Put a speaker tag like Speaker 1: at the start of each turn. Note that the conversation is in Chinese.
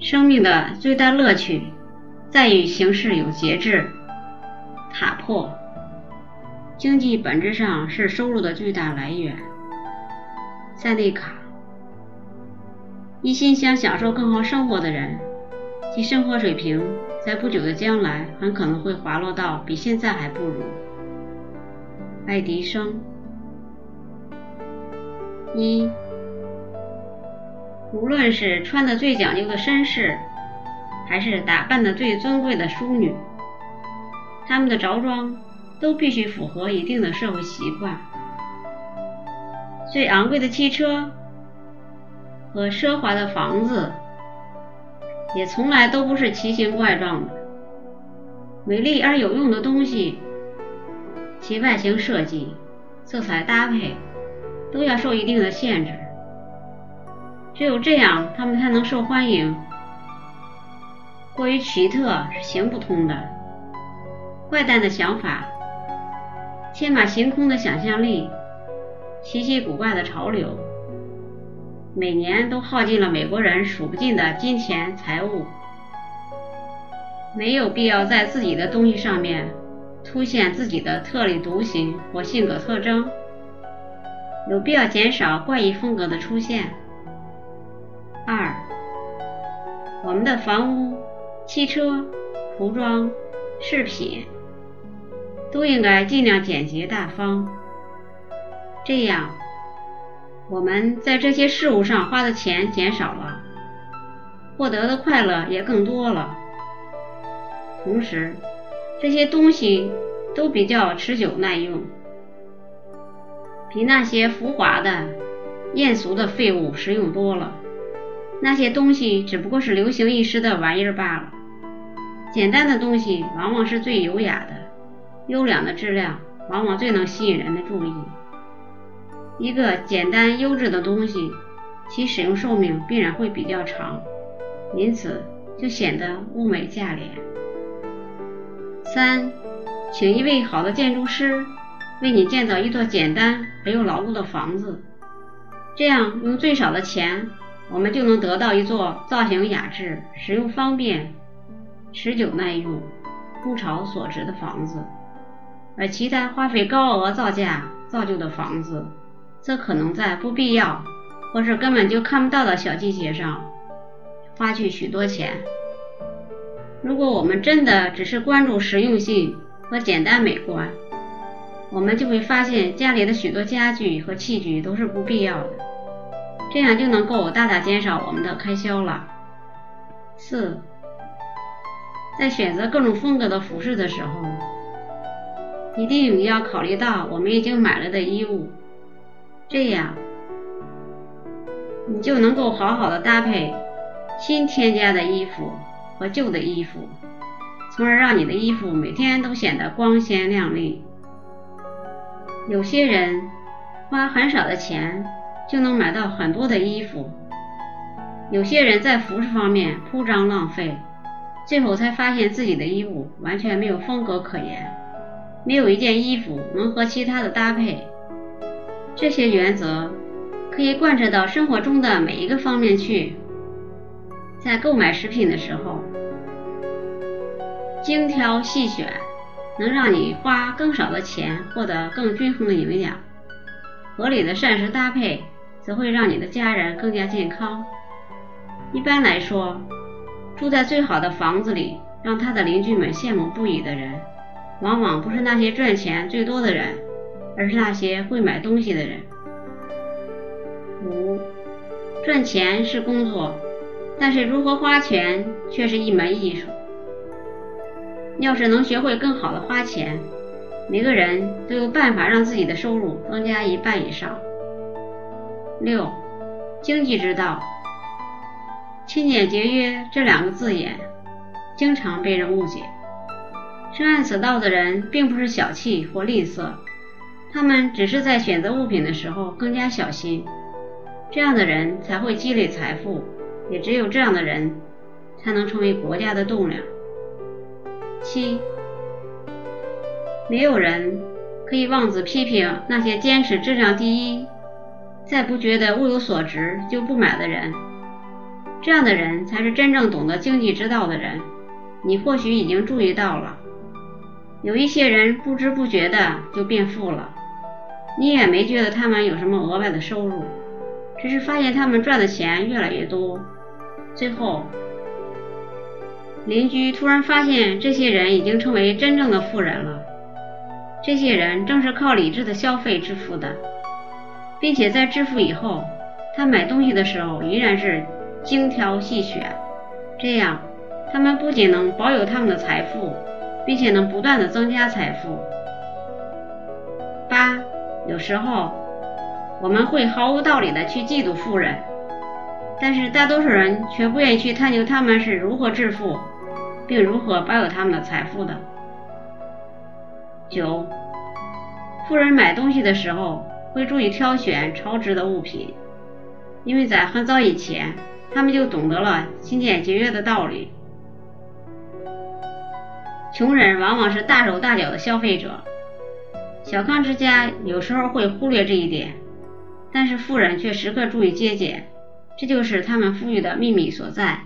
Speaker 1: 生命的最大乐趣在于行事有节制。塔破，经济本质上是收入的最大来源。塞内卡，一心想享受更好生活的人，其生活水平在不久的将来很可能会滑落到比现在还不如。爱迪生，一。无论是穿的最讲究的绅士，还是打扮的最尊贵的淑女，他们的着装都必须符合一定的社会习惯。最昂贵的汽车和奢华的房子，也从来都不是奇形怪状的。美丽而有用的东西，其外形设计、色彩搭配，都要受一定的限制。只有这样，他们才能受欢迎。过于奇特是行不通的。怪诞的想法、天马行空的想象力、稀奇古怪的潮流，每年都耗尽了美国人数不尽的金钱财物。没有必要在自己的东西上面凸显自己的特立独行或性格特征，有必要减少怪异风格的出现。二，我们的房屋、汽车、服装、饰品都应该尽量简洁大方。这样，我们在这些事物上花的钱减少了，获得的快乐也更多了。同时，这些东西都比较持久耐用，比那些浮华的、艳俗的废物实用多了。那些东西只不过是流行一时的玩意儿罢了。简单的东西往往是最优雅的，优良的质量往往最能吸引人的注意。一个简单优质的东西，其使用寿命必然会比较长，因此就显得物美价廉。三，请一位好的建筑师为你建造一座简单而又牢固的房子，这样用最少的钱。我们就能得到一座造型雅致、使用方便、持久耐用、物超所值的房子，而其他花费高额造价造就的房子，则可能在不必要或是根本就看不到的小细节上花去许多钱。如果我们真的只是关注实用性和简单美观，我们就会发现家里的许多家具和器具都是不必要的。这样就能够大大减少我们的开销了。四，在选择各种风格的服饰的时候，一定要考虑到我们已经买了的衣物，这样你就能够好好的搭配新添加的衣服和旧的衣服，从而让你的衣服每天都显得光鲜亮丽。有些人花很少的钱。就能买到很多的衣服。有些人在服饰方面铺张浪费，最后才发现自己的衣物完全没有风格可言，没有一件衣服能和其他的搭配。这些原则可以贯彻到生活中的每一个方面去。在购买食品的时候，精挑细选能让你花更少的钱获得更均衡的营养。合理的膳食搭配。则会让你的家人更加健康。一般来说，住在最好的房子里，让他的邻居们羡慕不已的人，往往不是那些赚钱最多的人，而是那些会买东西的人。五，赚钱是工作，但是如何花钱却是一门艺术。要是能学会更好的花钱，每个人都有办法让自己的收入增加一半以上。六，经济之道，勤俭节约这两个字眼，经常被人误解。深谙此道的人，并不是小气或吝啬，他们只是在选择物品的时候更加小心。这样的人才会积累财富，也只有这样的人，才能成为国家的栋梁。七，没有人可以妄自批评那些坚持质量第一。再不觉得物有所值就不买的人，这样的人才是真正懂得经济之道的人。你或许已经注意到了，有一些人不知不觉的就变富了，你也没觉得他们有什么额外的收入，只是发现他们赚的钱越来越多。最后，邻居突然发现这些人已经成为真正的富人了。这些人正是靠理智的消费致富的，并且在致富以后，他买东西的时候依然是精挑细选，这样他们不仅能保有他们的财富，并且能不断的增加财富。八，有时候我们会毫无道理的去嫉妒富人，但是大多数人却不愿意去探究他们是如何致富，并如何保有他们的财富的。九，富人买东西的时候会注意挑选超值的物品，因为在很早以前，他们就懂得了勤俭节约的道理。穷人往往是大手大脚的消费者，小康之家有时候会忽略这一点，但是富人却时刻注意节俭，这就是他们富裕的秘密所在。